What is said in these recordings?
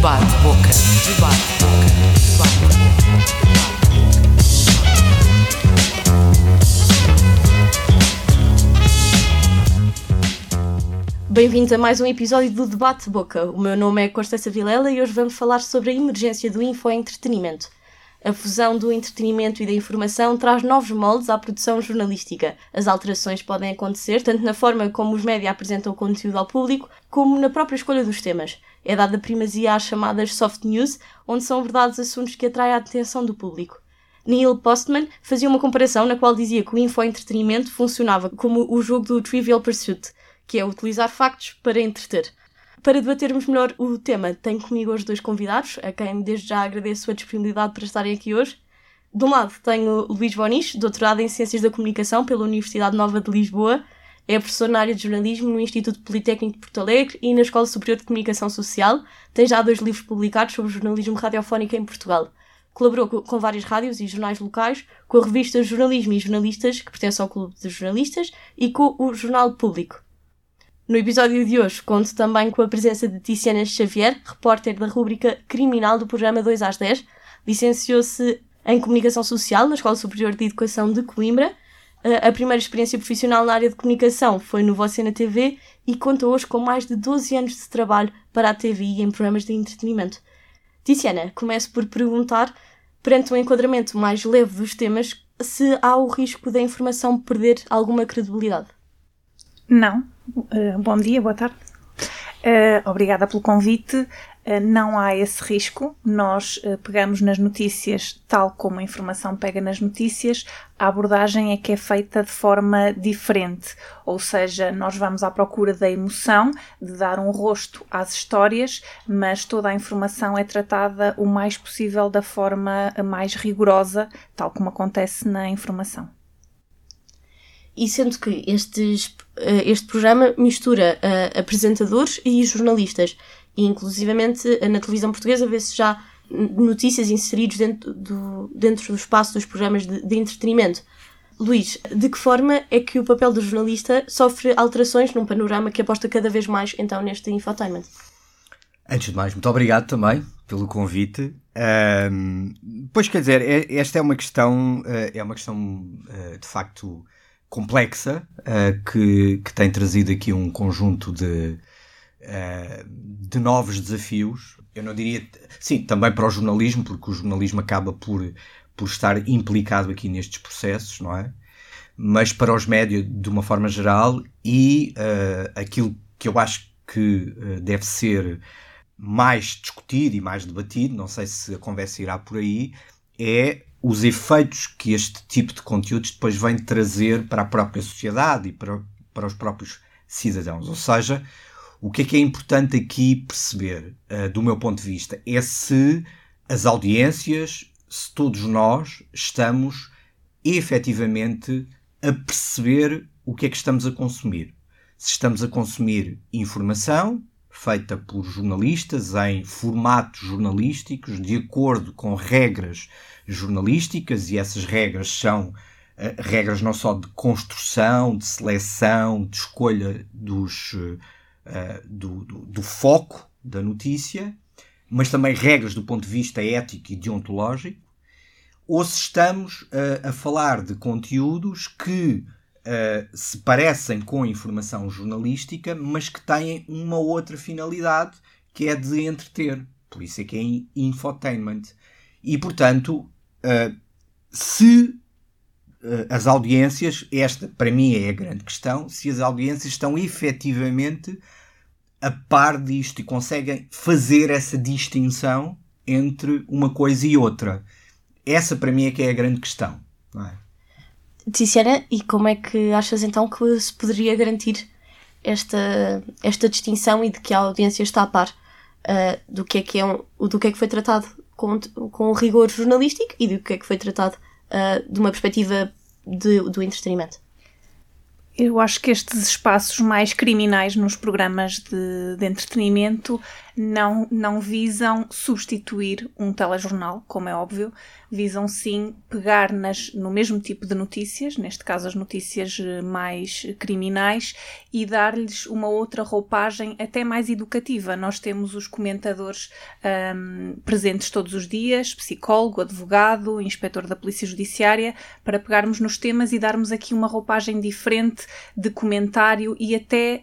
Debate Boca. Debate Boca. Debate Bem-vindos a mais um episódio do Debate Boca. O meu nome é Constança Vilela e hoje vamos falar sobre a emergência do infoentretenimento. A fusão do entretenimento e da informação traz novos moldes à produção jornalística. As alterações podem acontecer tanto na forma como os média apresentam o conteúdo ao público, como na própria escolha dos temas. É dada primazia às chamadas soft news, onde são abordados assuntos que atraem a atenção do público. Neil Postman fazia uma comparação na qual dizia que o infoentretenimento funcionava como o jogo do Trivial Pursuit, que é utilizar factos para entreter. Para debatermos melhor o tema, tenho comigo hoje dois convidados, a quem desde já agradeço a disponibilidade para estarem aqui hoje. De um lado tenho Luís Bonis, doutorado em Ciências da Comunicação pela Universidade Nova de Lisboa, é professor na área de jornalismo no Instituto Politécnico de Porto Alegre e na Escola Superior de Comunicação Social. Tem já dois livros publicados sobre jornalismo radiofónico em Portugal. Colaborou com várias rádios e jornais locais, com a revista Jornalismo e Jornalistas, que pertence ao Clube de Jornalistas, e com o Jornal Público. No episódio de hoje conto também com a presença de Tiziana Xavier, repórter da rúbrica Criminal do programa 2 às 10. Licenciou-se em Comunicação Social na Escola Superior de Educação de Coimbra. A primeira experiência profissional na área de comunicação foi no Você na TV e conta hoje com mais de 12 anos de trabalho para a TV e em programas de entretenimento. Tiziana, começo por perguntar, perante um enquadramento mais leve dos temas, se há o risco da informação perder alguma credibilidade. Não. Uh, bom dia, boa tarde. Uh, obrigada pelo convite. Uh, não há esse risco. Nós pegamos nas notícias tal como a informação pega nas notícias. A abordagem é que é feita de forma diferente. Ou seja, nós vamos à procura da emoção, de dar um rosto às histórias, mas toda a informação é tratada o mais possível da forma mais rigorosa, tal como acontece na informação e sendo que eh, este programa mistura apresentadores e jornalistas, e inclusivamente eh, na televisão portuguesa vê-se já notícias inseridas dentro do, dentro do espaço dos programas de, de entretenimento. Luís, de que forma é que o papel do jornalista sofre alterações num panorama que aposta cada vez mais então neste infotainment? Antes de mais, muito obrigado também pelo convite. Um, pois quer dizer, é, esta é uma questão, é uma questão de facto complexa, uh, que, que tem trazido aqui um conjunto de, uh, de novos desafios. Eu não diria, sim, também para o jornalismo, porque o jornalismo acaba por, por estar implicado aqui nestes processos, não é? Mas para os médios de uma forma geral e uh, aquilo que eu acho que deve ser mais discutido e mais debatido, não sei se a conversa irá por aí, é os efeitos que este tipo de conteúdos depois vem trazer para a própria sociedade e para, para os próprios cidadãos. Ou seja, o que é que é importante aqui perceber, uh, do meu ponto de vista, é se as audiências, se todos nós estamos efetivamente a perceber o que é que estamos a consumir. Se estamos a consumir informação feita por jornalistas em formatos jornalísticos, de acordo com regras jornalísticas, e essas regras são uh, regras não só de construção, de seleção, de escolha dos, uh, do, do, do, foco da notícia, mas também regras do ponto de vista ético e deontológico, ou se estamos uh, a falar de conteúdos que se parecem com informação jornalística, mas que têm uma outra finalidade, que é de entreter. Por isso é que é infotainment. E, portanto, Uh, se uh, as audiências, esta para mim é a grande questão, se as audiências estão efetivamente a par disto e conseguem fazer essa distinção entre uma coisa e outra. Essa para mim é que é a grande questão. Não é? Tiziana, e como é que achas então que se poderia garantir esta, esta distinção e de que a audiência está a par uh, do, que é que é um, do que é que foi tratado com, com rigor jornalístico e do que é que foi tratado uh, de uma perspectiva de, do entretenimento. Eu acho que estes espaços mais criminais nos programas de, de, entretenimento não, não visam substituir um telejornal, como é óbvio, visam sim pegar nas, no mesmo tipo de notícias, neste caso as notícias eh, mais criminais, e dar-lhes uma outra roupagem até mais educativa. Nós temos os comentadores um, presentes todos os dias, psicólogo, advogado, inspetor da Polícia Judiciária, para pegarmos nos temas e darmos aqui uma roupagem diferente de comentário e até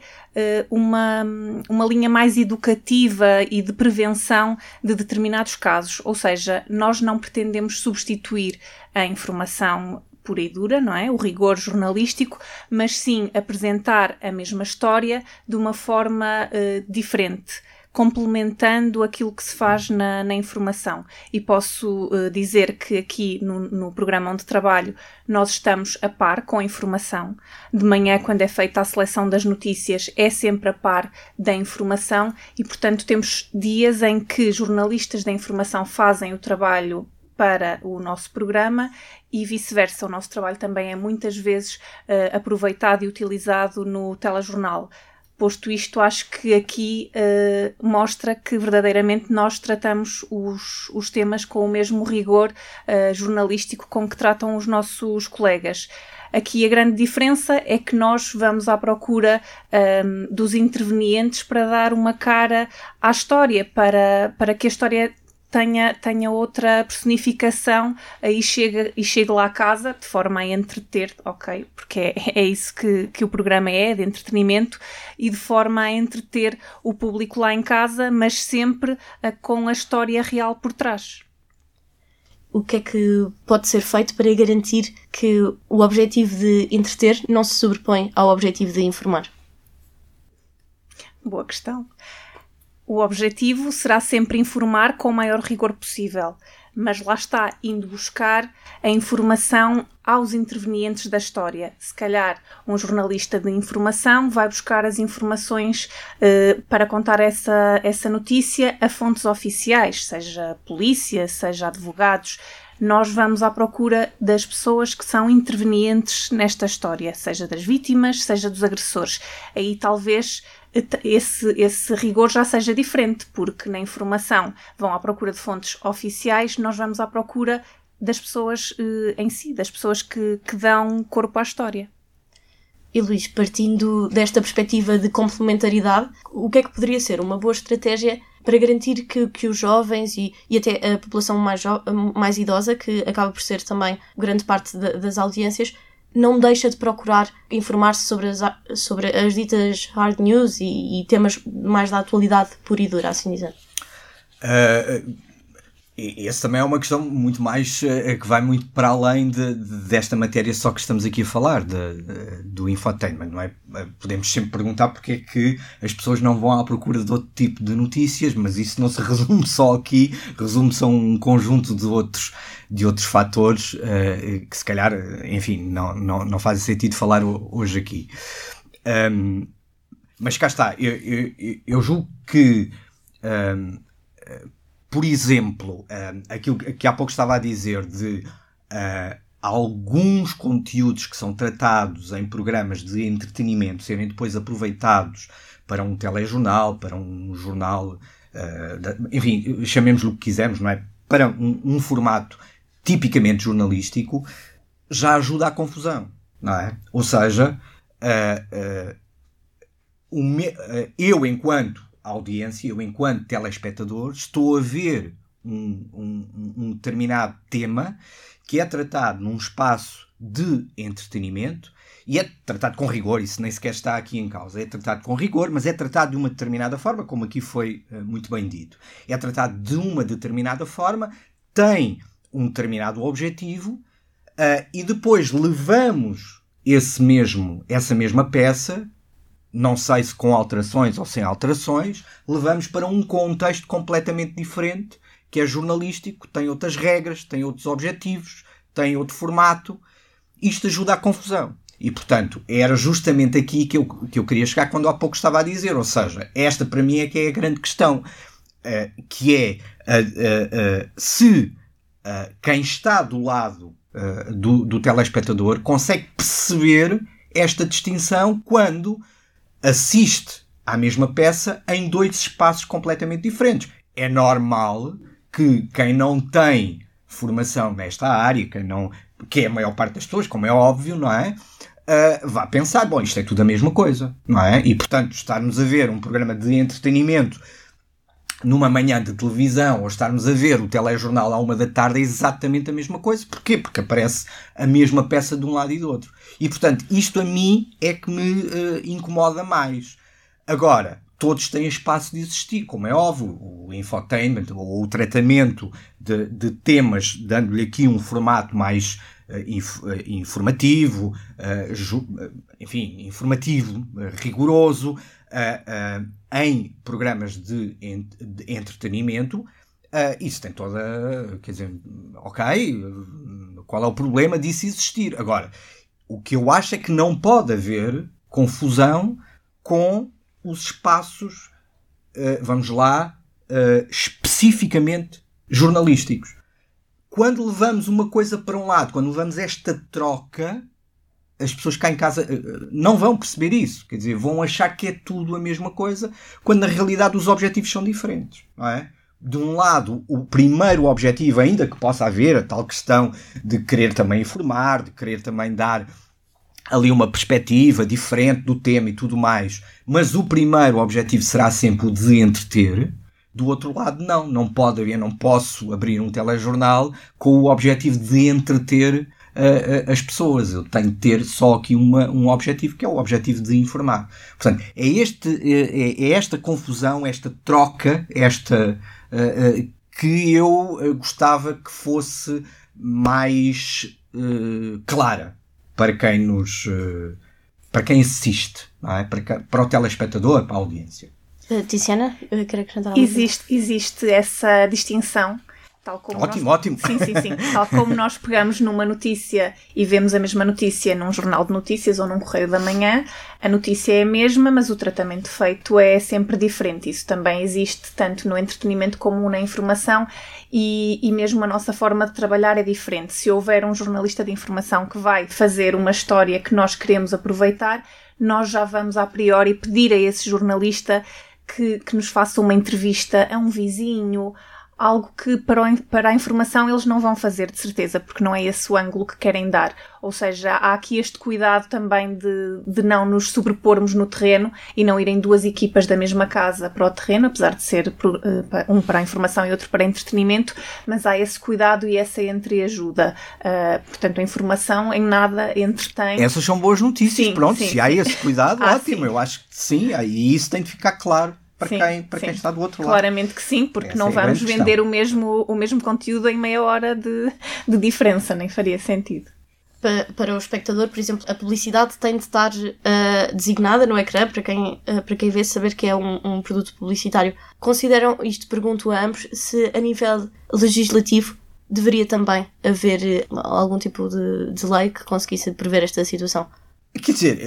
uma, uma linha mais educativa e de prevenção de determinados casos. Ou seja, nós não pretendemos substituir a informação pura e dura, não é? O rigor jornalístico, mas sim apresentar a mesma história de uma forma uh, diferente complementando aquilo que se faz na, na informação. E posso uh, dizer que aqui no, no, programa onde trabalho nós estamos a par com a informação. De manhã, quando é feita a seleção das notícias, é sempre a par da informação e, portanto, temos dias em que jornalistas da informação fazem o trabalho para o nosso programa e vice-versa. O nosso trabalho também é muitas vezes uh, aproveitado e utilizado no telejornal. Posto isto, acho que aqui uh, mostra que verdadeiramente nós tratamos os, os temas com o mesmo rigor uh, jornalístico com que tratam os nossos colegas. Aqui a grande diferença é que nós vamos à procura um, ehm, dos intervenientes para dar uma cara à história, para, para que a história tenha, tenha outra personificação aí chega, e chega lá a casa de forma a entreter, ok? Porque é, é isso que, que o programa é, de entretenimento, e de forma a entreter o público lá em casa, mas sempre uh, com a história real por trás. O que é que pode ser feito para garantir que o objetivo de entreter não se sobrepõe ao objetivo de informar? Boa questão. O objetivo será sempre informar com o maior rigor possível, mas lá está, indo buscar a informação aos intervenientes da história. Se calhar um jornalista de informação vai buscar as informações uh, para contar essa, essa notícia a fontes oficiais, seja polícia, seja advogados. Nós vamos à procura das pessoas que são intervenientes nesta história, seja das vítimas, seja dos agressores. Aí talvez esse, esse rigor já seja diferente, porque na informação vão à procura de fontes oficiais, nós vamos à procura das pessoas eh, em si, das pessoas que, que dão corpo à história. E Luís, partindo desta perspectiva de complementaridade, o que é que poderia ser uma boa estratégia para garantir que, que os jovens e, e até a população mais, mais idosa, que acaba por ser também grande parte de, das audiências, não deixa de procurar informar-se sobre as, sobre as ditas hard news e, e, temas mais da atualidade pura e dura, assim dizendo. Uh, essa também é uma questão muito mais uh, que vai muito para além de, de, desta matéria só que estamos aqui a falar, de, de, do infotainment, não é? Podemos sempre perguntar porque é que as pessoas não vão à procura de outro tipo de notícias, mas isso não se resume só aqui, resume-se a um conjunto de outros, de outros fatores uh, que se calhar, enfim, não, não, não fazem sentido falar hoje aqui. Um, mas cá está, eu, eu, eu julgo que um, por exemplo, uh, aquilo que há pouco estava a dizer de uh, alguns conteúdos que são tratados em programas de entretenimento serem depois aproveitados para um telejornal, para um jornal, uh, enfim, chamemos-lhe o que quisermos, não é? Para um, um, formato tipicamente jornalístico, já ajuda à confusão, não é? Ou seja, eu, enquanto audiência, eu enquanto telespectador, estou a ver um, um, um determinado tema que é tratado num espaço de entretenimento e é tratado com rigor, isso nem sequer está aqui em causa. É tratado com rigor, mas é tratado de uma determinada forma, como aqui foi uh, muito bem dito. É tratado de uma determinada forma, tem um determinado objetivo uh, e depois levamos esse mesmo, essa mesma peça não sei se com alterações ou sem alterações, levamos para um contexto completamente diferente, que é jornalístico, tem outras regras, tem outros objetivos, tem outro formato. Isto ajuda à confusão. E, portanto, era justamente aqui que eu, que eu queria chegar quando há pouco estava a dizer. Ou seja, esta para mim é que é a grande questão, uh, que é uh, uh, se quem está do lado do, do telespectador consegue perceber esta distinção quando assiste à mesma peça em dois espaços completamente diferentes. É normal que quem não tem formação nesta área, quem não, que é a maior parte das pessoas, como é óbvio, não é? Uh, vá pensar, bom, isto é tudo a mesma coisa, não é? E portanto, estarmos a ver um programa de entretenimento numa manhã de televisão ou estarmos a ver o telejornal à uma da tarde é exatamente a mesma coisa. Porquê? Porque aparece a mesma peça de um lado e do outro. E portanto, isto a mim é que me uh, incomoda mais. Agora, todos têm espaço de existir, como é óbvio, o infotainment ou o tratamento de, de temas, dando-lhe aqui um formato mais inf, uh, informativo, ju, enfim, informativo, rigoroso, em programas de, de entretenimento, isso tem toda, quer dizer, ok, qual é o problema disso existir? Agora, o que eu acho é que não pode haver confusão com os espaços, vamos lá, especificamente jornalísticos. Quando levamos uma coisa para um lado, quando levamos esta troca, as pessoas cá em casa uh, não vão perceber isso. Quer dizer, vão achar que é tudo a mesma coisa, quando na realidade os objetivos são diferentes. Não é? de um lado, o primeiro objetivo, ainda que possa haver a tal questão de querer também informar, de querer também dar ali uma perspectiva diferente do tema e tudo mais, mas o primeiro objetivo será sempre o de entreter. Do outro lado, não, não pode haver, não posso abrir um telejornal com o objetivo de entreter uh, uh, as pessoas. Eu tenho de ter só aqui uma, um objetivo, que é o objetivo de informar. Portanto, é, este, é, é esta confusão, esta troca, esta uh, que eu gostava que fosse mais clara para quem nos uh, para quem assiste, é? para, para o telespectador, para a audiência. Uh, Tiziana, eu quero acrescentar existe, existe essa distinção Tal como ótimo, nós... ótimo. Sim, sim, sim. Tal como nós pegamos numa notícia e vemos a mesma notícia num jornal de notícias ou num correio da manhã, a notícia é a mesma, mas o tratamento feito é sempre diferente. Isso também existe tanto no entretenimento como na informação e, e mesmo a nossa forma de trabalhar é diferente. Se houver um jornalista de informação que vai fazer uma história que nós queremos aproveitar, nós já vamos a priori pedir a esse jornalista que, que nos faça uma entrevista a um vizinho, algo que para, a informação eles não vão fazer, de certeza, porque não é esse o ângulo que querem dar. Ou seja, há aqui este cuidado também de, de não nos sobrepormos no terreno e não irem duas equipas da mesma casa para o terreno, apesar de ser eh, um para a informação e outro para entretenimento, mas há esse cuidado e essa entreajuda. Uh, portanto, a informação em nada entretém. Essas são boas notícias, sim, pronto, sim, se sim. há esse cuidado, ah, ótimo, eu acho que sim, e isso tem de ficar claro para, sim, quem, para quem está do outro lado. Claramente que sim, porque Essa não é vamos vender o mesmo, o mesmo conteúdo em meia hora de, de diferença, nem faria sentido. Para, para o espectador, por exemplo, a publicidade tem de estar uh, designada no ecrã para quem, uh, para quem vê saber que é um, um produto publicitário. Consideram, isto pergunto a ambos, se a nível legislativo deveria também haver uh, algum tipo de, de lei que conseguisse prever esta situação? Quer dizer,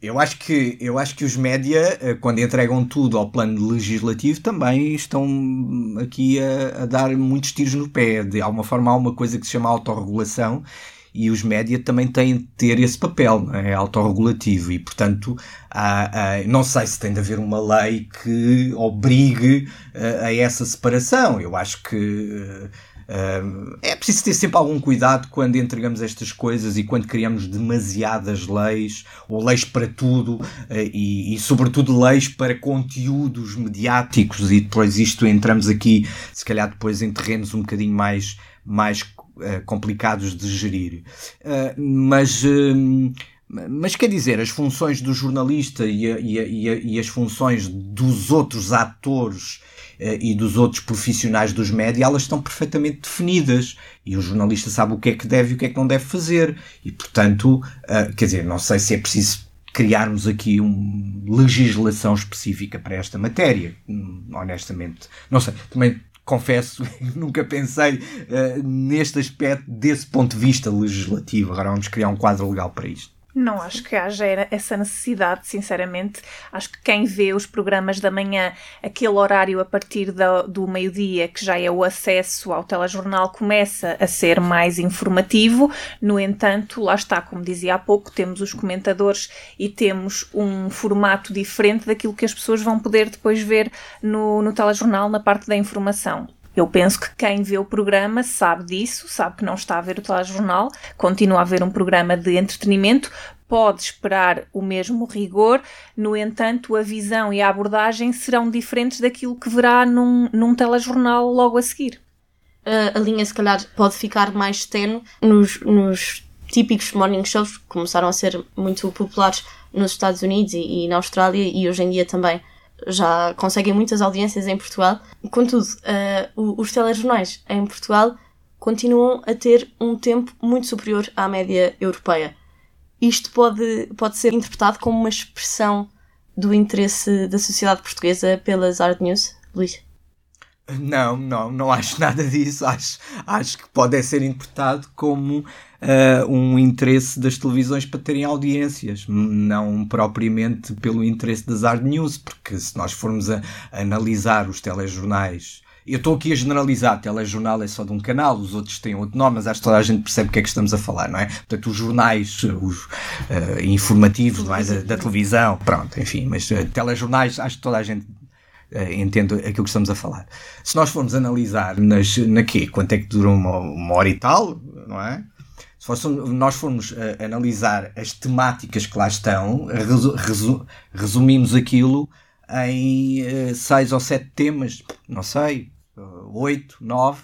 Eu acho que, eu acho que os média, eh, quando entregam tudo ao plano legislativo, também estão aqui a, a dar muitos tiros no pé. De alguma forma, há uma coisa que se chama autorregulação e os média também têm de ter esse papel, não é? autorregulativo. E, portanto, há, há, não sei se tem de haver uma lei que obrigue a, eh, a essa separação. Eu acho que eh, é preciso ter sempre algum cuidado quando entregamos estas coisas e quando criamos demasiadas leis, ou leis para tudo, eh, e, e, sobretudo leis para conteúdos mediáticos, e depois isto entramos aqui, se calhar depois em terrenos um bocadinho mais, mais uh, complicados de gerir. Uh, mas. Uh, mas quer dizer, as funções do jornalista e, a, e, a, e, as funções dos outros atores eh, e dos outros profissionais dos média, elas estão perfeitamente definidas e o jornalista sabe o que é que deve e o que é que não deve fazer. E, portanto, uh, quer dizer, não sei se é preciso criarmos aqui uma legislação específica para esta matéria, honestamente. Não sei, também confesso, nunca pensei uh, neste aspecto desse ponto de vista legislativo. Agora vamos criar um quadro legal para isto. Não acho que haja essa necessidade, sinceramente. Acho que quem vê os programas da manhã, aquele horário a partir do, meio-dia, que já é o acesso ao telejornal, começa a ser mais informativo. No entanto, lá está, como dizia há pouco, temos os comentadores e temos um formato diferente daquilo que as pessoas vão poder depois ver no, no telejornal, na parte da informação. Eu penso que quem vê o programa sabe disso, sabe que não está a ver o telejornal, continua a ver um programa de entretenimento, pode esperar o mesmo rigor, no entanto, a visão e a abordagem serão diferentes daquilo que verá num, num telejornal logo a seguir. Uh, a linha, se calhar, pode ficar mais tenue nos, nos típicos morning shows que começaram a ser muito populares nos Estados Unidos e, e na Austrália e hoje em dia também já conseguem muitas audiências em Portugal. Contudo, uh, os telejornais em Portugal continuam a ter um tempo muito superior à média europeia. Isto pode, pode ser interpretado como uma expressão do interesse da sociedade portuguesa pelas hard news, Luís? Não, não, não acho nada disso. Acho, acho que pode ser interpretado como uh, um interesse das televisões para terem audiências, não propriamente pelo interesse das hard news, porque se nós formos a, analisar os telejornais eu estou aqui a generalizar, telejornal é só de um canal, os outros têm outro nome, mas acho que toda a gente percebe o que é que estamos a falar, não é? Portanto, os jornais, os uh, informativos é? da, da, televisão, pronto, enfim, mas uh, telejornais, acho que toda a gente uh, entende aquilo que estamos a falar. Se nós formos analisar nas, na quê? Quanto é que dura uma, uma hora e tal, não é? Se nós formos uh, analisar as temáticas que lá estão, resu resu resumimos aquilo em uh, seis ou sete temas, não sei, uh, oito, nove,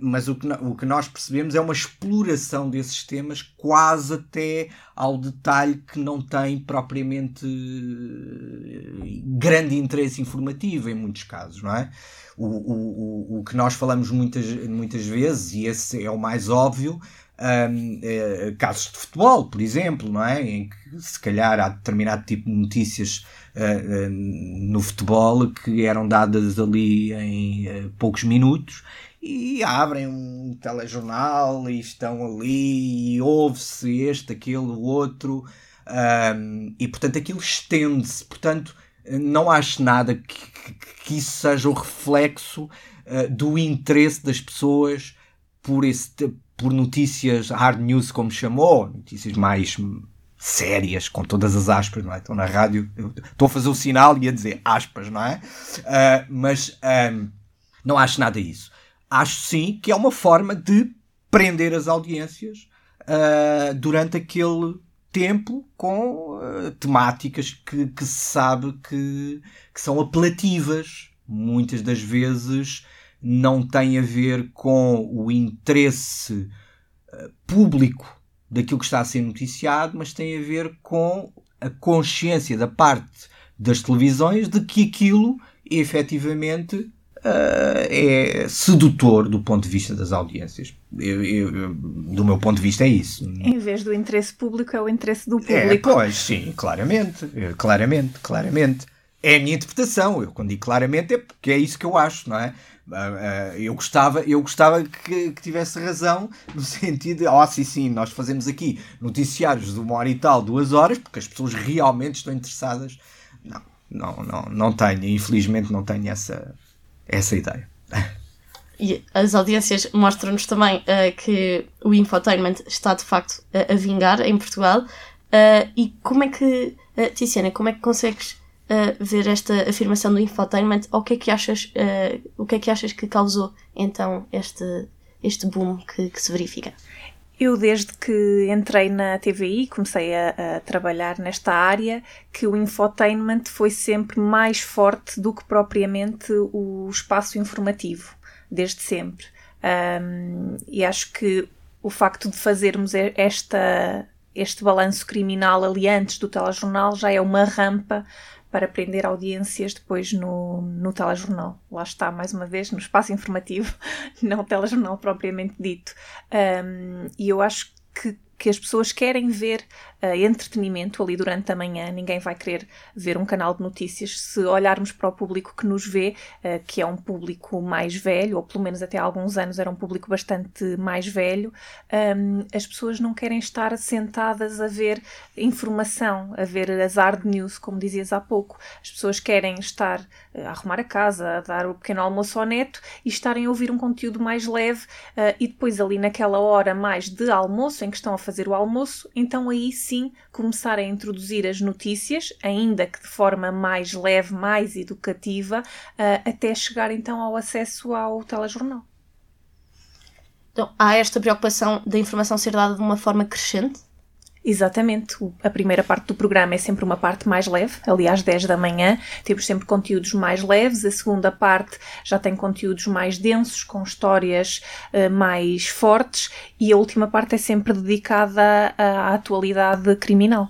mas o que, o que nós percebemos é uma exploração desses temas quase até ao detalhe que não tem propriamente grande interesse informativo em muitos casos, não é? O, o, o, que nós falamos muitas, muitas vezes, e esse é o mais óbvio, um, é, casos de futebol, por exemplo, não é? Em que se calhar há determinado tipo de notícias uh, uh, no futebol que eram dadas ali em uh, poucos minutos e abrem um telejornal e estão ali e ouve-se este, aquele, o outro um, e portanto aquilo estende-se. Portanto, não acho nada que, que, que isso seja o reflexo do interesse das pessoas por esse por notícias hard news, como chamou, notícias mais sérias, com todas as aspas, não é? Estou na rádio, estou a fazer o sinal e a dizer aspas, não é? Uh, mas um, não acho nada disso. Acho sim que é uma forma de prender as audiências uh, durante aquele tempo com uh, temáticas que, que, se sabe que, que são apelativas. Muitas das vezes não tem a ver com o interesse uh, público daquilo que está a ser noticiado, mas tem a ver com a consciência da parte das televisões de que aquilo efetivamente uh, é sedutor do ponto de vista das audiências. Eu, eu, do meu ponto de vista é isso. Em vez do interesse público é o interesse do é, público. É, pois, sim, claramente, claramente, claramente. É a minha interpretação. Eu quando digo claramente é porque é isso que eu acho, não é? Ah, ah, eu gostava, eu gostava que, que, tivesse razão no sentido de, oh, sim, sim, nós fazemos aqui noticiários de uma hora e tal, duas horas, porque as pessoas realmente estão interessadas. Não, não, não, não tenho, infelizmente não tenho essa, essa ideia. E as audiências mostram-nos também uh, que o infotainment está de facto a, a vingar em Portugal. Uh, e como é que, uh, Tiziana, como é que consegues uh, ver esta afirmação do infotainment, o que é que achas, uh, o que é que achas que causou então este, este boom que, que se verifica? Eu, desde que entrei na TVI, comecei a, a, trabalhar nesta área, que o infotainment foi sempre mais forte do que propriamente o espaço informativo, desde sempre. Um, e acho que o facto de fazermos esta, este balanço criminal ali antes do telejornal já é uma rampa para prender audiências depois no, no telejornal. Lá está, mais uma vez, no espaço informativo, não telejornal propriamente dito. Um, e eu acho que que as pessoas querem ver uh, entretenimento ali durante a manhã, ninguém vai querer ver um canal de notícias. Se olharmos para o público que nos vê, uh, que é um público mais velho, ou pelo menos até há alguns anos era um público bastante mais velho, um, as pessoas não querem estar sentadas a ver informação, a ver as hard news, como dizias há pouco. As pessoas querem estar uh, a arrumar a casa, a dar o pequeno almoço ao neto e estarem a ouvir um conteúdo mais leve e depois ali naquela hora mais de almoço, em que estão a fazer o almoço, então aí sim começar a introduzir as notícias, ainda que de forma mais leve, mais educativa, uh, até chegar então ao acesso ao telejornal. Então, há esta preocupação da informação ser dada de uma forma crescente? Exatamente. A primeira parte do programa é sempre uma parte mais leve, ali às 10 da manhã temos sempre conteúdos mais leves. A segunda parte já tem conteúdos mais densos, com histórias uh, mais fortes. E a última parte é sempre dedicada à, à atualidade criminal.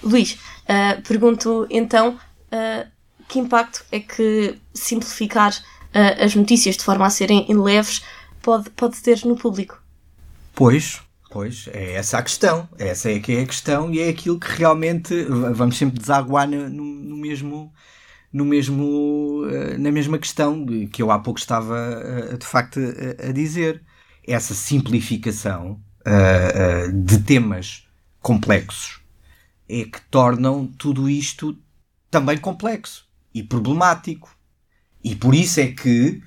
Luís, uh, pergunto então uh, que impacto é que simplificar as notícias de forma a serem leves pode, pode ter no público? Pois, Pois, é essa a questão. Essa é que é a questão e é aquilo que realmente vamos sempre desaguar no, no mesmo no mesmo eh, na mesma questão que eu há pouco estava eh, de facto a, dizer. Essa simplificação de temas complexos é que tornam tudo isto também complexo e problemático. E por isso é que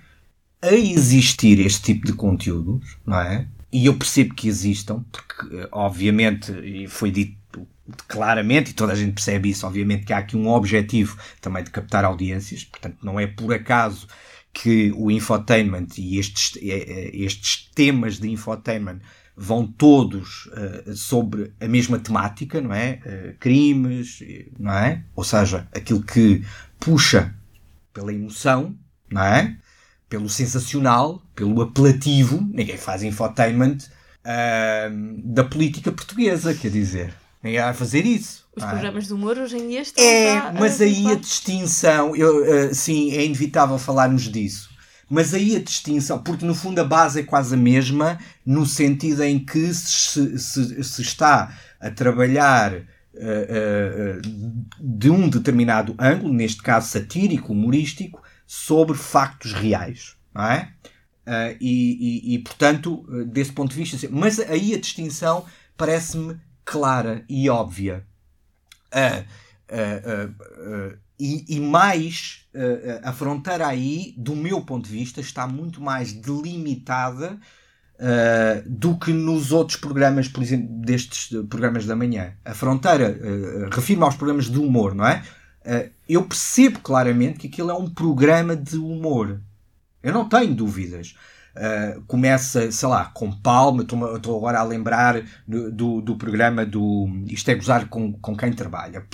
a existir este tipo de conteúdos, não é? E eu percebo que existam, porque eh, obviamente, foi dito claramente, e toda a gente percebe isso, obviamente que há aqui um objetivo também de captar audiências, portanto não é por acaso que o infotainment e estes, eh, eh, estes temas de infotainment vão todos uh, sobre a mesma temática, não é? Uh, crimes, não é? Ou seja, aquilo que puxa pela emoção, não é? Pelo sensacional, pelo apelativo, ninguém faz infotainment uh, da política portuguesa, quer dizer. Ninguém vai fazer isso. Os é? programas de humor hoje em dia estão. É, mas aí a distinção, eu, uh, sim, é inevitável falarmos disso. Mas aí a distinção, porque no fundo a base é quase a mesma, no sentido em que se, se, se está a trabalhar uh, de um determinado ângulo, neste caso satírico, humorístico, sobre factos reais, não é? Uh, e, e, e, portanto, desse ponto de vista, mas aí a distinção parece-me clara e óbvia. Uh, uh, e, e, mais, a fronteira aí, do meu ponto de vista, está muito mais delimitada do que nos outros programas, por exemplo, destes programas da manhã. A fronteira refirma aos programas de humor, não é? Uh, eu percebo claramente que aquilo é um programa de humor. Eu não tenho dúvidas. Uh, começa, sei lá, com Palma, estou agora a lembrar do, do, do, programa do Isto é Gozar com, com quem trabalha.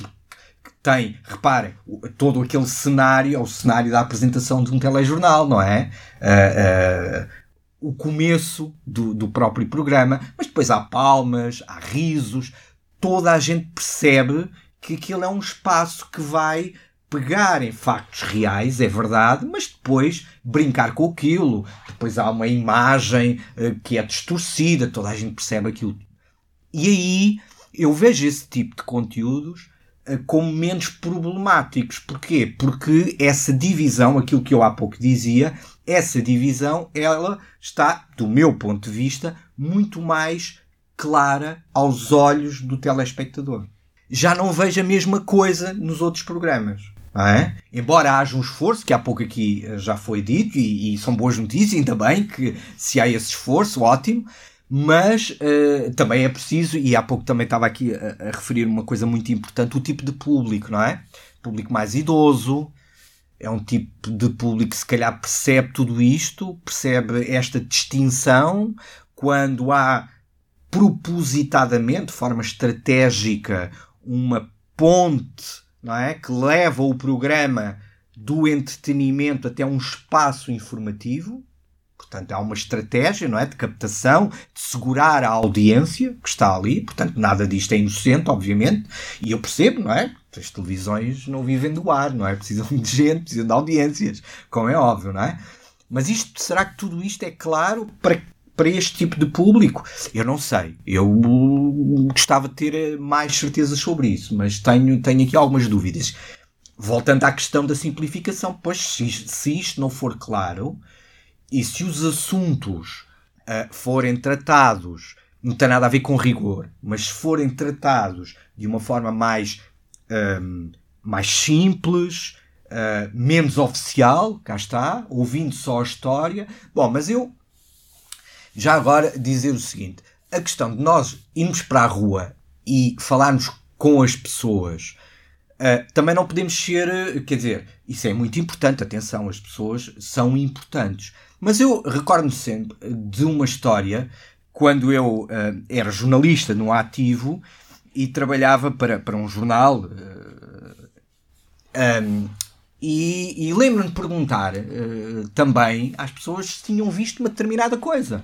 Tem, reparem, todo aquele cenário, é o cenário da apresentação de um telejornal, não é? Uh, o começo do, do próprio programa, mas depois há palmas, há risos, toda a gente percebe que aquilo é um espaço que vai pegar em factos reais, é verdade, mas depois brincar com aquilo. Depois há uma imagem uh, que é distorcida, toda a gente percebe aquilo. E aí eu vejo esse tipo de conteúdos uh, como menos problemáticos. Porquê? Porque essa divisão, aquilo que eu há pouco dizia, essa divisão, ela está, do meu ponto de vista, muito mais clara aos olhos do telespectador já não vejo a mesma coisa nos outros programas. É? Embora haja um esforço, que há pouco aqui eh, já foi dito, e, e são boas notícias, ainda bem que se há esse esforço, ótimo, mas uh, também é preciso, e há pouco também estava aqui a, a, referir uma coisa muito importante, o tipo de público, não é? Público mais idoso, é um tipo de público que se calhar percebe tudo isto, percebe esta distinção, quando há propositadamente, de forma estratégica, uma ponte não é? que leva o programa do entretenimento até um espaço informativo. Portanto, há uma estratégia não é? de captação, de segurar a audiência que está ali. Portanto, nada disto é inocente, obviamente. E eu percebo, não é? As televisões não vivem do ar, não é? Precisam de gente, precisam de audiências, como é óbvio, não é? Mas isto, será que tudo isto é claro para, para este tipo de público? Eu não sei. Eu gostava de ter mais certezas sobre isso, mas tenho, tenho aqui algumas dúvidas. Voltando à questão da simplificação, pois se, se isto não for claro e se os assuntos uh, forem tratados, não tem nada a ver com rigor, mas se forem tratados de uma forma mais, um, mais simples, uh, menos oficial, cá está, ouvindo só a história. Bom, mas eu já agora dizer o seguinte: a questão de nós irmos para a rua e falarmos com as pessoas. Uh, também não podemos ser, quer dizer, isso é muito importante, atenção, as pessoas são importantes. Mas eu recordo-me sempre de uma história quando eu uh, era jornalista no ativo e trabalhava para, para um jornal. Uh, um, e, e lembro-me de perguntar também às pessoas se tinham visto uma determinada coisa.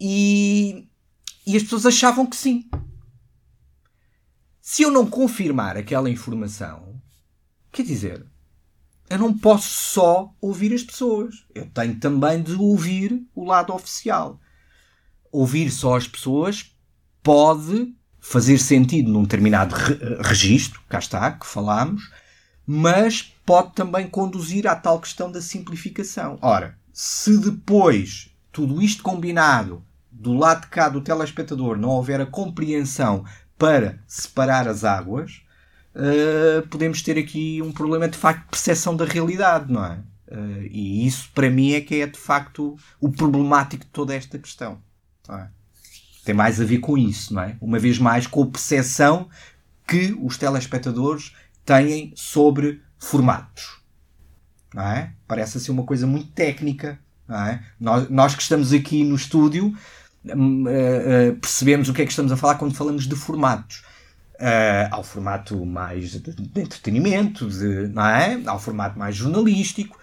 E, e as pessoas achavam que sim. Se eu não confirmar aquela informação, quer dizer, eu não posso só ouvir as pessoas. Eu tenho também de ouvir o lado oficial. Ouvir só as pessoas pode fazer sentido num determinado re registro, cá está, que falámos, mas pode também conduzir à tal questão da simplificação. Ora, se depois tudo isto combinado do lado de cá do telespectador não houver a compreensão para separar as águas, uh, podemos ter aqui um problema de facto de percepção da realidade, não é? Uh, e isso para mim é que é de facto o problemático de toda esta questão. É? Tem mais a ver com isso, não é? Uma vez mais com a percepção que os telespectadores têm sobre formatos. Não é? Parece assim uma coisa muito técnica. É? nós, nós que estamos aqui no estúdio uh, uh, percebemos o que é que estamos a falar quando falamos de formatos. Uh, ao formato mais de, de entretenimento, de, não é? ao formato mais jornalístico.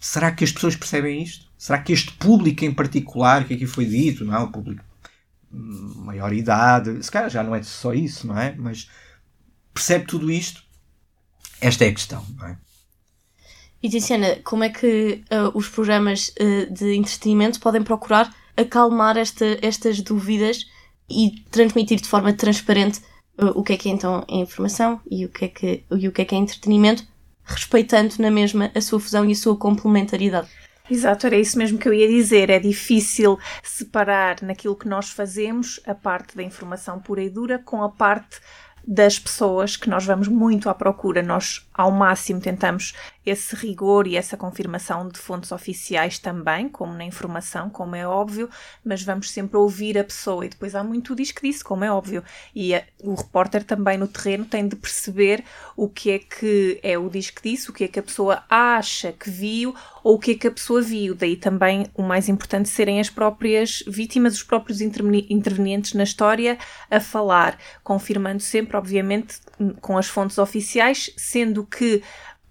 Será que as pessoas percebem isto? Será que este público em particular, que aqui foi dito, não é? o público maior idade, se calhar já não é só isso, não é? Mas percebe tudo isto? Esta é a questão, não é? E Tiziana, como é que uh, os programas uh, de entretenimento podem procurar acalmar esta, estas dúvidas e transmitir de forma transparente uh, o que é que é então a informação e o que é que, e o que é, que é entretenimento, respeitando na mesma a sua fusão e a sua complementaridade? Exato, era isso mesmo que eu ia dizer. É difícil separar naquilo que nós fazemos a parte da informação pura e dura com a parte das pessoas que nós vamos muito à procura. Nós, ao máximo, tentamos esse rigor e essa confirmação de fontes oficiais também, como na informação, como é óbvio, mas vamos sempre ouvir a pessoa e depois há muito diz que disse, como é óbvio. E a, o repórter também no terreno tem de perceber o que é que é o diz que disse, o que é que a pessoa acha que viu ou o que é que a pessoa viu. Daí também o mais importante serem as próprias vítimas, os próprios intervenientes na história a falar, confirmando sempre, obviamente, com as fontes oficiais, sendo que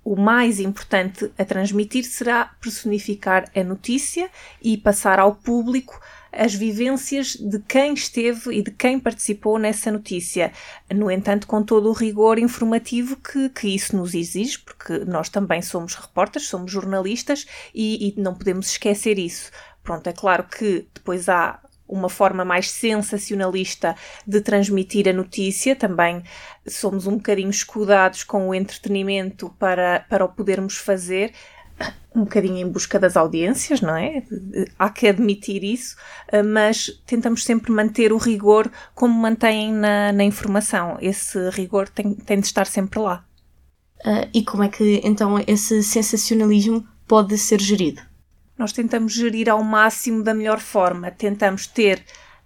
o mais importante a transmitir será personificar a notícia e passar ao público as vivências de quem esteve e de quem participou nessa notícia. No entanto, com todo o rigor informativo que, que isso nos exige, porque nós também somos repórteres, somos jornalistas e, e não podemos esquecer isso. Pronto, é claro que depois há uma forma mais sensacionalista de transmitir a notícia. Também somos um bocadinho escudados com o entretenimento para, para o podermos fazer, um bocadinho em busca das audiências, não é? Há que admitir isso, mas tentamos sempre manter o rigor como mantêm na, na informação. Esse rigor tem, tem de estar sempre lá. Uh, e como é que então esse sensacionalismo pode ser gerido? Nós tentamos gerir ao máximo da melhor forma. Tentamos ter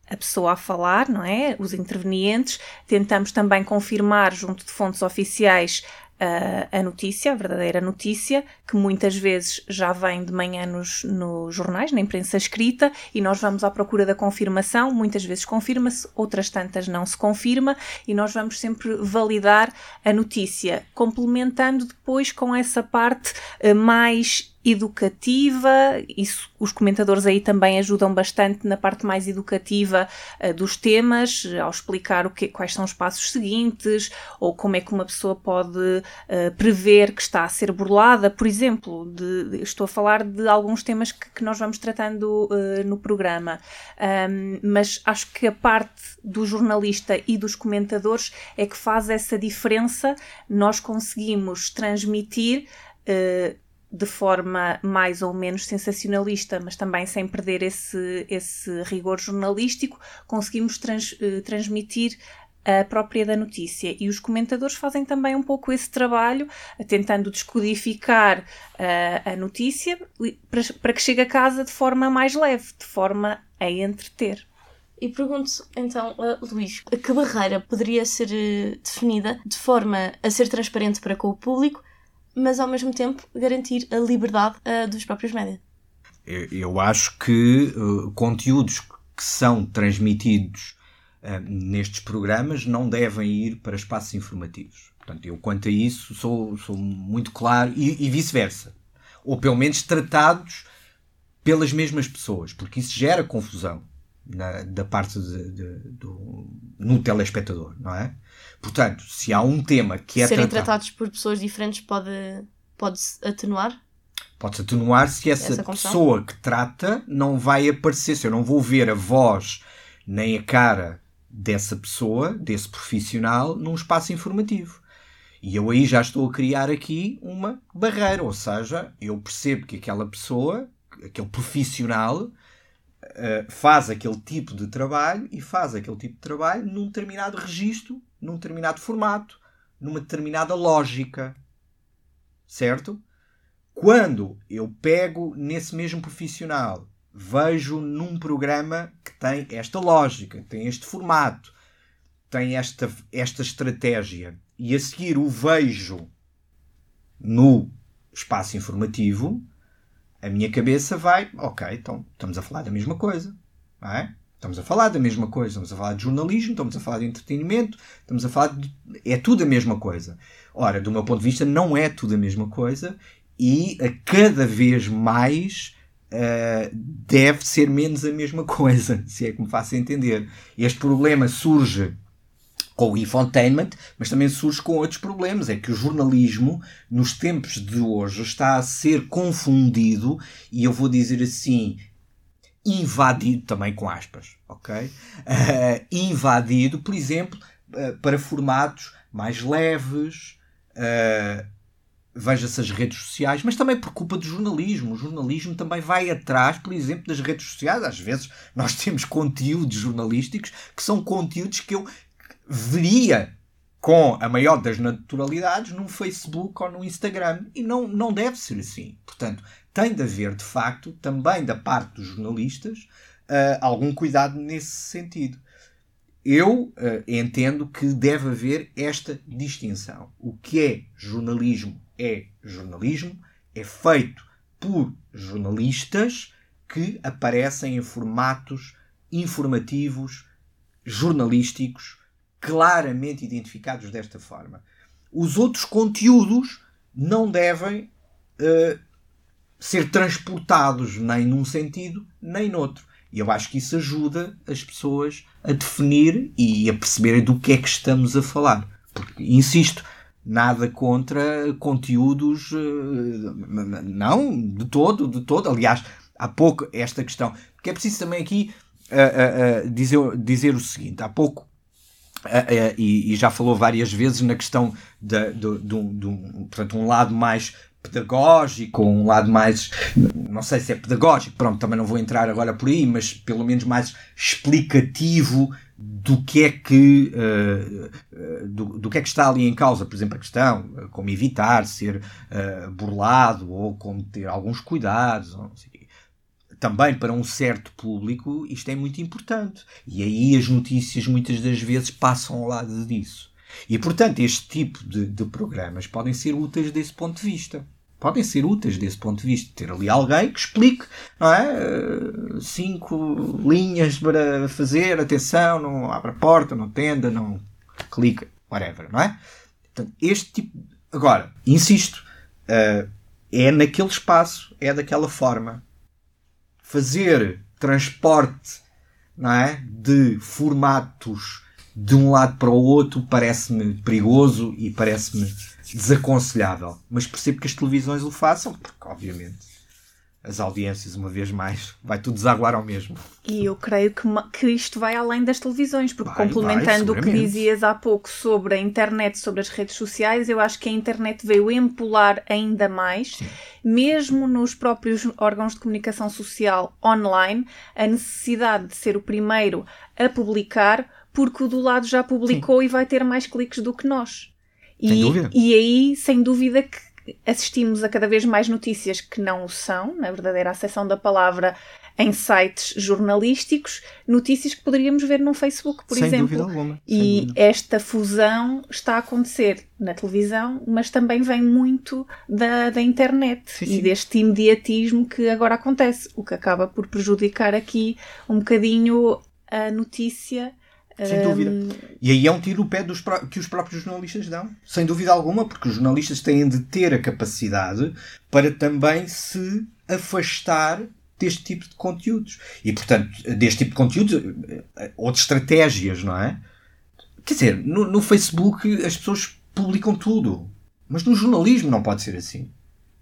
a pessoa a falar, não é? Os intervenientes. Tentamos também confirmar, junto de fontes oficiais, a, a notícia, a verdadeira notícia, que muitas vezes já vem de manhã nos, nos jornais, na imprensa escrita, e nós vamos à procura da confirmação. Muitas vezes confirma-se, outras tantas não se confirma, e nós vamos sempre validar a notícia, complementando depois com essa parte uh, mais educativa, isso, os comentadores aí também ajudam bastante na parte mais educativa uh, dos temas, ao explicar o que, quais são os passos seguintes, ou como é que uma pessoa pode uh, prever que está a ser burlada, por exemplo, de, de, estou a falar de alguns temas que, que nós vamos tratando uh, no programa, um, mas acho que a parte do jornalista e dos comentadores é que faz essa diferença, nós conseguimos transmitir de forma mais ou menos sensacionalista, mas também sem perder esse, esse rigor jornalístico, conseguimos trans, uh, transmitir a própria da notícia. E os comentadores fazem também um pouco esse trabalho, tentando descodificar uh, a notícia para, para que chegue a casa de forma mais leve, de forma a entreter. E pergunto então, uh, Luís, que barreira poderia ser definida de forma a ser transparente para com o público mas ao mesmo tempo garantir a liberdade uh, dos próprios médias. Eu, eu acho que uh, conteúdos que são transmitidos uh, nestes programas não devem ir para espaços informativos. Portanto, eu quanto a isso sou, sou muito claro e, e vice-versa. Ou pelo menos tratados pelas mesmas pessoas, porque isso gera confusão na, da parte de, de, do, no telespectador, não é? Portanto, se há um tema que é Serem tratado, tratados por pessoas diferentes pode, pode atenuar? Pode-se atenuar se essa, essa pessoa que trata não vai aparecer, se eu não vou ver a voz nem a cara dessa pessoa, desse profissional, num espaço informativo. E eu aí já estou a criar aqui uma barreira, ou seja, eu percebo que aquela pessoa, aquele profissional, eh, faz aquele tipo de trabalho e faz aquele tipo de trabalho num determinado registro, num determinado formato, numa determinada lógica. Certo? Quando eu pego nesse mesmo profissional, vejo num programa que tem esta lógica, tem este formato, tem esta, esta estratégia, e a seguir o vejo no espaço informativo, a minha cabeça vai, ok, então estamos a falar da mesma coisa, não é? Estamos a falar da mesma coisa, estamos a falar de jornalismo, estamos a falar de entretenimento, estamos a falar de. É tudo a mesma coisa. Ora, do meu ponto de vista, não é tudo a mesma coisa e a cada vez mais uh, deve ser menos a mesma coisa, se é que me faço entender. Este problema surge com o infotainment, mas também surge com outros problemas. É que o jornalismo, nos tempos de hoje, está a ser confundido e eu vou dizer assim, invadido, também com aspas, ok? Uh, invadido, por exemplo, uh, para formatos mais leves. Uh, Veja-se as redes sociais, mas também por culpa do jornalismo. O jornalismo também vai atrás, por exemplo, das redes sociais. Às vezes nós temos conteúdos jornalísticos que são conteúdos que eu veria com a maior das naturalidades num Facebook ou no Instagram. E não, não deve ser assim. Portanto, tem de haver, de facto, também da parte dos jornalistas, uh, algum cuidado nesse sentido. Eu uh, entendo que deve haver esta distinção. O que é jornalismo é jornalismo, é feito por jornalistas que aparecem em formatos informativos, jornalísticos, claramente identificados desta forma. Os outros conteúdos não devem uh, ser transportados nem num sentido nem noutro. E eu acho que isso ajuda as pessoas a definir e a perceberem do que é que estamos a falar. Porque, insisto, nada contra conteúdos. Uh, não, de todo, de todo. Aliás, há pouco esta questão. Porque é preciso também aqui uh, uh, dizer, dizer o seguinte: há pouco Uh, uh, e, e, já falou várias vezes na questão de, de, de, de, um, portanto, um lado mais pedagógico, um lado mais, não sei se é pedagógico, pronto, também não vou entrar agora por aí, mas pelo menos mais explicativo do que é que uh, do, do, que é que está ali em causa, por exemplo, a questão como evitar ser burlado ou como ter alguns cuidados, também para um certo público isto é muito importante. E aí as notícias muitas das vezes passam ao lado disso. E portanto, este tipo de, de programas podem ser úteis desse ponto de vista. Podem ser úteis desse ponto de vista. Ter ali alguém que explique, não é? Eh, cinco linhas para fazer, atenção, não abre a porta, não tenda, não clica, whatever, não é? Portanto, este tipo. Agora, insisto, uh, é naquele espaço, é daquela forma. Fazer transporte não é? de formatos de um lado para o outro parece-me perigoso e parece-me desaconselhável. Mas percebo que as televisões o façam, porque, obviamente, as audiências, uma vez mais, vai tudo desaguar ao mesmo. E eu creio que, que isto vai além das televisões, porque Vai, complementando vai, o que dizias há pouco sobre a internet, sobre as redes sociais, eu acho que a internet veio empolar ainda mais, mesmo nos próprios órgãos de comunicação social online, a necessidade de ser o primeiro a publicar, porque o do lado já publicou e vai ter mais cliques do que nós. Sem E, dúvida. e aí, sem dúvida, que assistimos a cada vez mais notícias que não o são, na verdadeira acessão da palavra, em sites jornalísticos, notícias que poderíamos ver no Facebook, por Sem exemplo. dúvida alguma. E dúvida. esta fusão está a acontecer na televisão, mas também vem muito da, da internet Sim, e sim. deste imediatismo que agora acontece, o que acaba por prejudicar aqui um bocadinho a notícia. Sem dúvida. E aí é um tiro no pé dos que os próprios jornalistas dão. Sem dúvida alguma, porque os jornalistas têm de ter a capacidade para também se afastar deste tipo de conteúdos. E, portanto, deste tipo de conteúdos, eh, ou de estratégias, não é? Quer dizer, no, no Facebook as pessoas publicam tudo. Mas no jornalismo não pode ser assim.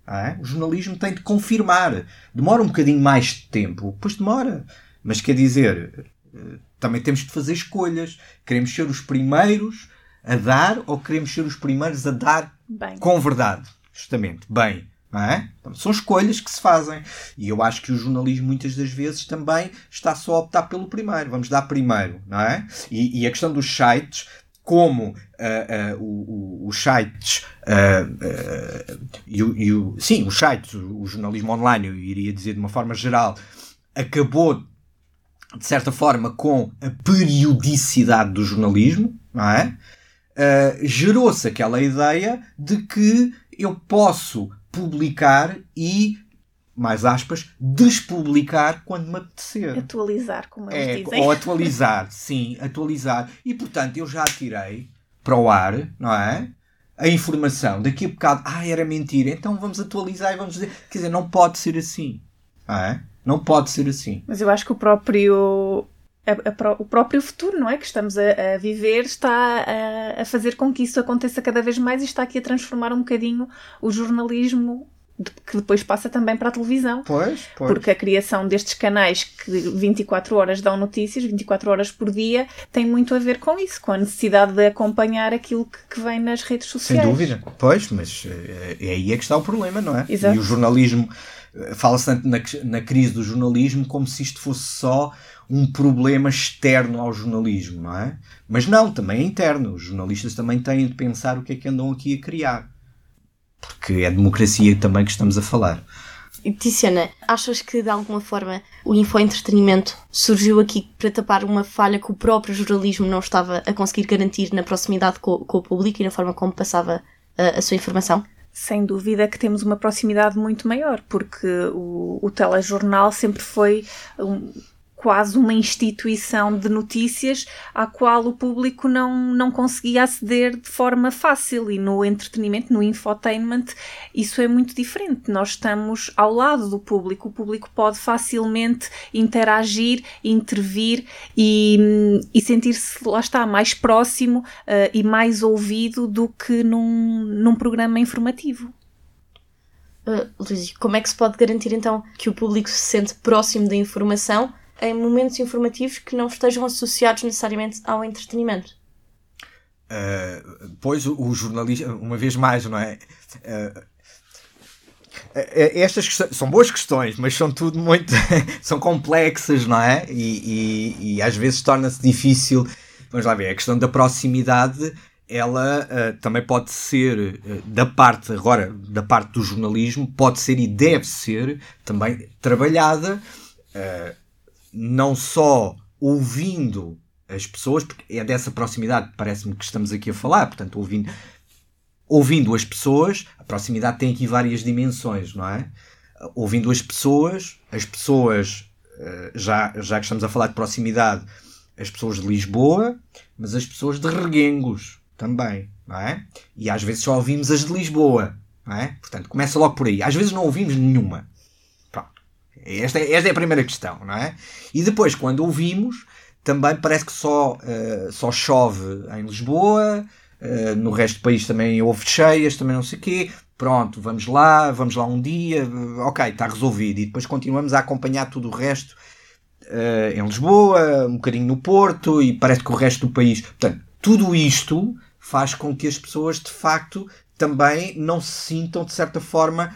é? O jornalismo tem de confirmar. Demora um bocadinho mais de tempo. Pois demora. Mas quer dizer, também temos de fazer escolhas. Queremos ser os primeiros a dar ou queremos ser os primeiros a dar bem. com verdade? Justamente, bem. É? Então, são escolhas que se fazem. E eu acho que o jornalismo muitas das vezes também está só a optar pelo primeiro. Vamos dar primeiro, não é? E, e a questão dos sites, como o- o- os sites ah, e, o- e o- sim, os sites, o, o jornalismo online, eu iria dizer de uma forma geral, acabou de certa forma com a periodicidade do jornalismo, não é? Uh, gerou-se aquela ideia de que eu posso publicar e, mais aspas, despublicar quando me apetecer. Atualizar, como eles É, dizem. ou atualizar, sim, atualizar. E portanto eu já tirei para o ar, não é? A informação, daqui a bocado, ah, era mentira, então vamos atualizar e vamos dizer. Quer dizer, não pode ser assim, não é? Não pode ser assim. Mas eu acho que o próprio a- a pró- o próprio futuro, não é? Que estamos a, a viver está a, fazer com que isso aconteça cada vez mais e está aqui a transformar um bocadinho o jornalismo de- que depois passa também para a televisão. Pois, pois. Porque a criação destes canais que 24 horas dão notícias, 24 horas por dia, tem muito a ver com isso, com a necessidade de acompanhar aquilo que, que vem nas redes Sem sociais. dúvida. Pois, mas eh, é aí é que está o problema, não é? Exato. E o jornalismo, fala-se tanto na, na crise do jornalismo como se isto fosse só um problema externo ao jornalismo, não é? Mas não, também é interno. Os jornalistas também têm de pensar o que é que andam aqui a criar. Porque é democracia também que estamos a falar. E, Tiziana, achas que de alguma forma o infoentretenimento surgiu aqui para tapar uma falha que o próprio jornalismo não estava a conseguir garantir na proximidade com, com o público e na forma como passava a, a sua informação? Sem dúvida que temos uma proximidade muito maior, porque o, o telejornal sempre foi quase uma instituição de notícias à qual o público não, não conseguia aceder de forma fácil. E no entretenimento, no infotainment, isso é muito diferente. Nós estamos ao lado do público, o público pode facilmente interagir, intervir e, e sentir-se, lá está, mais próximo eh, e mais ouvido do que num, num programa informativo. Uh, Luís, como é que se pode garantir então que o público se sente próximo da informação em momentos informativos que não estejam associados necessariamente ao entretenimento? Uh, pois o, o jornalista, uma vez mais, não é? Uh, estas são boas questões, mas são tudo muito. são complexas, não é? E, e, e às vezes torna-se difícil. Vamos lá ver, a questão da proximidade ela uh, também pode ser uh, da parte agora da parte do jornalismo pode ser e deve ser também trabalhada uh, não só ouvindo as pessoas, porque é dessa proximidade parece-me que estamos aqui a falar, portanto, ouvindo, ouvindo as pessoas, a proximidade tem aqui várias dimensões, não é? Ouvindo as pessoas, as pessoas, já, já que estamos a falar de proximidade, as pessoas de Lisboa, mas as pessoas de Reguengos também, não é? E às vezes só ouvimos as de Lisboa, não é? Portanto, começa logo por aí. Às vezes não ouvimos nenhuma. Esta, é, esta é a primeira questão, não é? E depois, quando ouvimos, também parece que só, uh, só chove em Lisboa, uh, no resto do país também houve cheias, também não sei o quê. Pronto, vamos lá, vamos lá um dia, ok, está resolvido. E depois continuamos a acompanhar tudo o resto uh, em Lisboa, um bocadinho no Porto e parece que o resto do país. Portanto, tudo isto faz com que as pessoas de facto também não se sintam de certa forma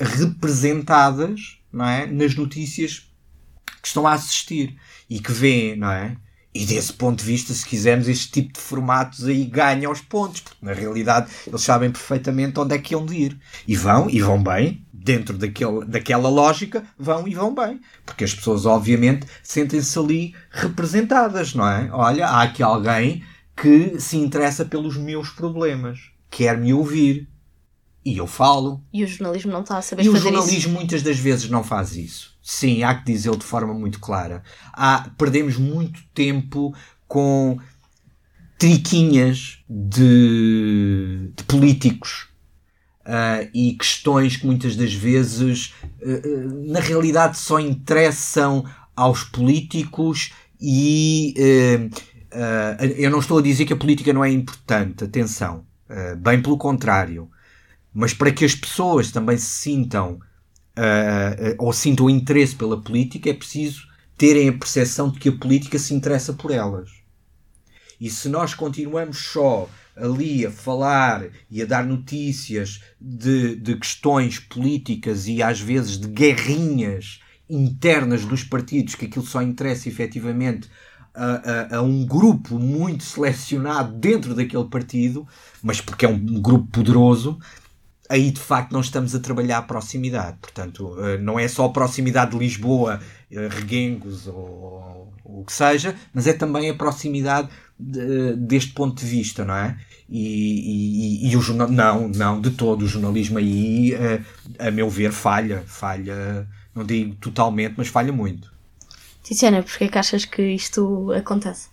representadas não é? nas notícias que estão a assistir e que veem, não é? E desse ponto de vista, se quisermos, este tipo de formatos aí ganha os pontos, porque na realidade eles sabem perfeitamente onde é que iam de ir. E vão, e vão bem, dentro daquele, daquela lógica, vão e vão bem. Porque as pessoas, obviamente, sentem-se ali representadas, não é? Olha, há aqui alguém que se interessa pelos meus problemas, quer me ouvir. E eu falo. E o jornalismo não está a saber e fazer isso. E o jornalismo isso. muitas das vezes não faz isso. Sim, há que dizê-lo de forma muito clara. Há, perdemos muito tempo com triquinhas de, de políticos uh, e questões que muitas das vezes, uh, na realidade, só interessam aos políticos e uh, eu não estou a dizer que a política não é importante, atenção, bem pelo contrário, mas para que as pessoas também se sintam uh, ou sintam interesse pela política, é preciso terem a percepção de que a política se interessa por elas. E se nós continuamos só ali a falar e a dar notícias de, de questões políticas e às vezes de guerrinhas internas dos partidos, que aquilo só interessa efetivamente a, a, a, um grupo muito selecionado dentro daquele partido, mas porque é um grupo poderoso, aí de facto não estamos a trabalhar a proximidade. Portanto, eh, não é só a proximidade de Lisboa, eh, Reguengos ou, o que seja, mas é também a proximidade de, deste ponto de vista, não é? E, e, e o jornal, não, não, de todo, o jornalismo aí, a, eh, a meu ver, falha, falha, não digo totalmente, mas falha muito. Tiziana, porquê é que achas que isto acontece?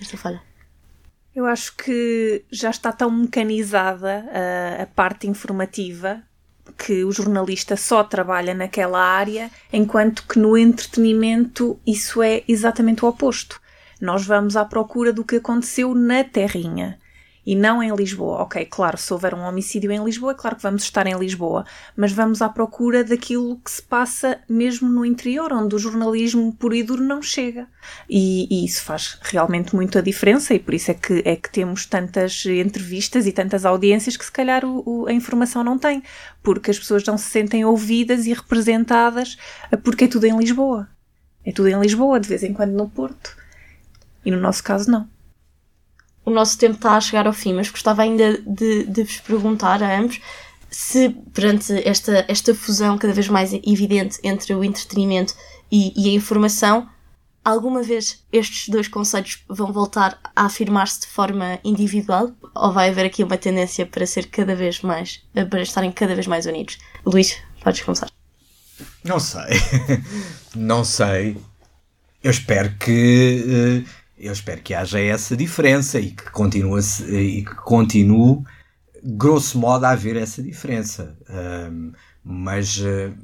Esta falha? Eu acho que já está tão mecanizada a, a parte informativa que o jornalista só trabalha naquela área, enquanto que no entretenimento isso é exatamente o oposto. Nós vamos à procura do que aconteceu na terrinha e não em Lisboa. Ok, claro, se houver um homicídio em Lisboa, é claro que vamos estar em Lisboa, mas vamos à procura daquilo que se passa mesmo no interior, onde o jornalismo puro e duro não chega. E, e isso faz realmente muito a diferença, e por isso é que, é que temos tantas entrevistas e tantas audiências que se calhar o, o, a informação não tem, porque as pessoas não se sentem ouvidas e representadas porque é tudo em Lisboa. É tudo em Lisboa, de vez em quando no Porto. E no nosso caso, não o nosso tempo está a chegar ao fim, mas gostava ainda de, de vos perguntar a ambos se, perante esta, esta fusão cada vez mais evidente entre o entretenimento e, e a informação, alguma vez estes dois conceitos vão voltar a afirmar-se de forma individual ou vai haver aqui uma tendência para ser cada vez mais, para estarem cada vez mais unidos? Luís, podes começar. Não sei. Não sei. Eu espero que uh, eu espero que haja essa diferença e que continue, e que continue grosso modo, a haver essa diferença. Um, mas, uh,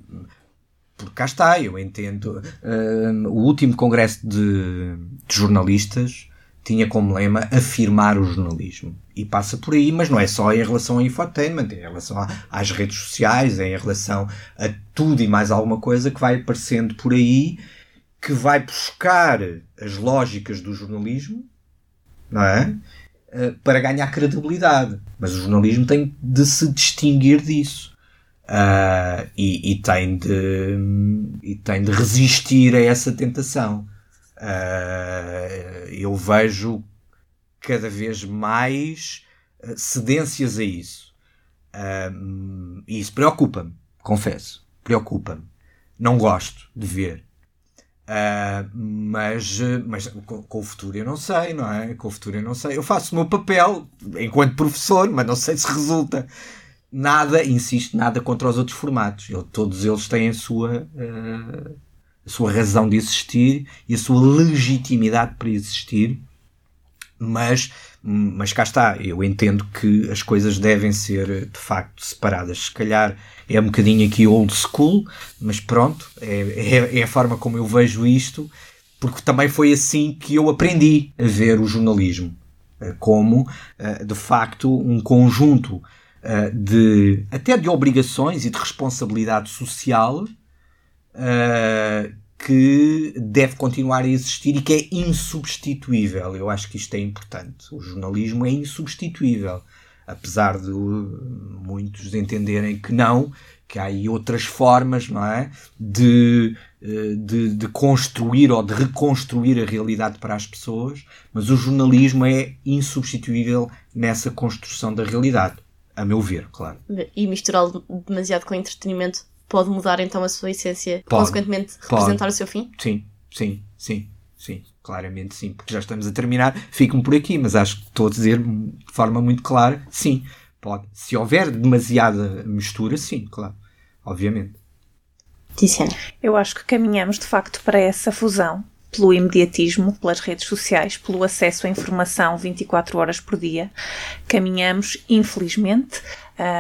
por cá está, eu entendo. Uh, o último congresso de, de, jornalistas tinha como lema afirmar o jornalismo. E passa por aí, mas não é só em relação ao infotainment, é em relação a, às redes sociais, é em relação a tudo e mais alguma coisa que vai aparecendo por aí que vai buscar as lógicas do jornalismo, não é? Eh, para ganhar credibilidade. Mas o jornalismo tem de se distinguir disso. Uh, e, e, tem de, e tem de resistir a essa tentação. Uh, eu vejo cada vez mais cedências a isso. E isso preocupa-me, confesso. Preocupa-me. Não gosto de ver. Uh, mas mas com, com, o futuro eu não sei, não é? Com o futuro eu não sei. Eu faço o meu papel enquanto professor, mas não sei se resulta. Nada, insisto, nada contra os outros formatos. Eu, todos eles têm a sua, uh, a sua razão de existir e a sua legitimidade para existir. Mas, mas cá está, eu entendo que as coisas devem ser de facto separadas. Se calhar é um bocadinho aqui old school, mas pronto, é, é, é a forma como eu vejo isto, porque também foi assim que eu aprendi a ver o jornalismo eh, como eh, de facto um conjunto eh, de até de obrigações e de responsabilidade social que deve continuar a existir e que é insubstituível. Eu acho que isto é importante. O jornalismo é insubstituível, apesar de muitos entenderem que não, que há aí outras formas, não é, de, de, de construir ou de reconstruir a realidade para as pessoas, mas o jornalismo é insubstituível nessa construção da realidade, a meu ver, claro. E misturá-lo demasiado com entretenimento pode mudar então a sua essência, pode, consequentemente representar pode. o seu fim? Sim, sim, sim, sim, claramente sim, porque já estamos a terminar, fico-me por aqui, mas acho que estou a dizer de forma muito clara, sim, pode. Se houver demasiada mistura, sim, claro, obviamente. Tiziana. Eu acho que caminhamos de facto para essa fusão pelo imediatismo, pelas redes sociais, pelo acesso à informação 24 horas por dia. Caminhamos, infelizmente,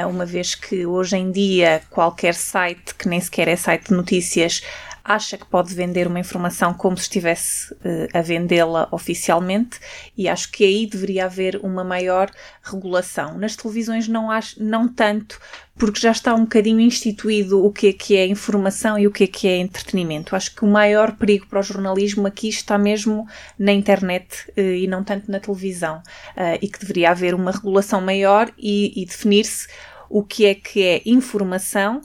uma vez que hoje em dia qualquer site que nem sequer é site de notícias acha que pode vender uma informação como se estivesse uh, a vendê-la oficialmente e acho que aí deveria haver uma maior regulação. Nas televisões não, acho, não tanto, porque já está um bocadinho instituído o que é que é informação e o que é que é entretenimento. Acho que o maior perigo para o jornalismo aqui está mesmo na internet uh, e não tanto na televisão uh, e que deveria haver uma regulação maior e, e definir-se o que é que é informação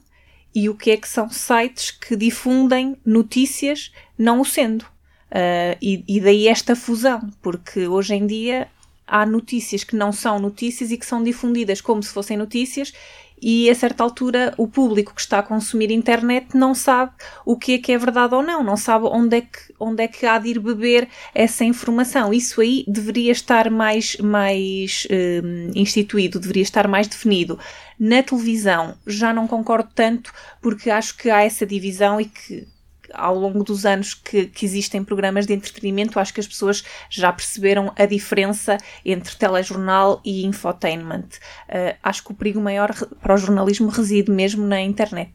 e o que é que são sites que difundem notícias não o sendo. Uh, e, e daí esta fusão, porque hoje em dia há notícias que não são notícias e que são difundidas como se fossem notícias e a certa altura o público que está a consumir internet não sabe o que é que é verdade ou não, não sabe onde é que, onde é que há de ir beber essa informação. Isso aí deveria estar mais, mais um, instituído, deveria estar mais definido. Na televisão já não concordo tanto porque acho que há essa divisão e que ao longo dos anos que, que, existem programas de entretenimento, acho que as pessoas já perceberam a diferença entre telejornal e infotainment. Uh, acho que o perigo maior para o jornalismo reside mesmo na internet.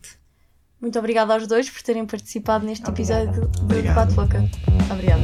Muito obrigada aos dois por terem participado neste episódio do Debate Boca. Obrigada.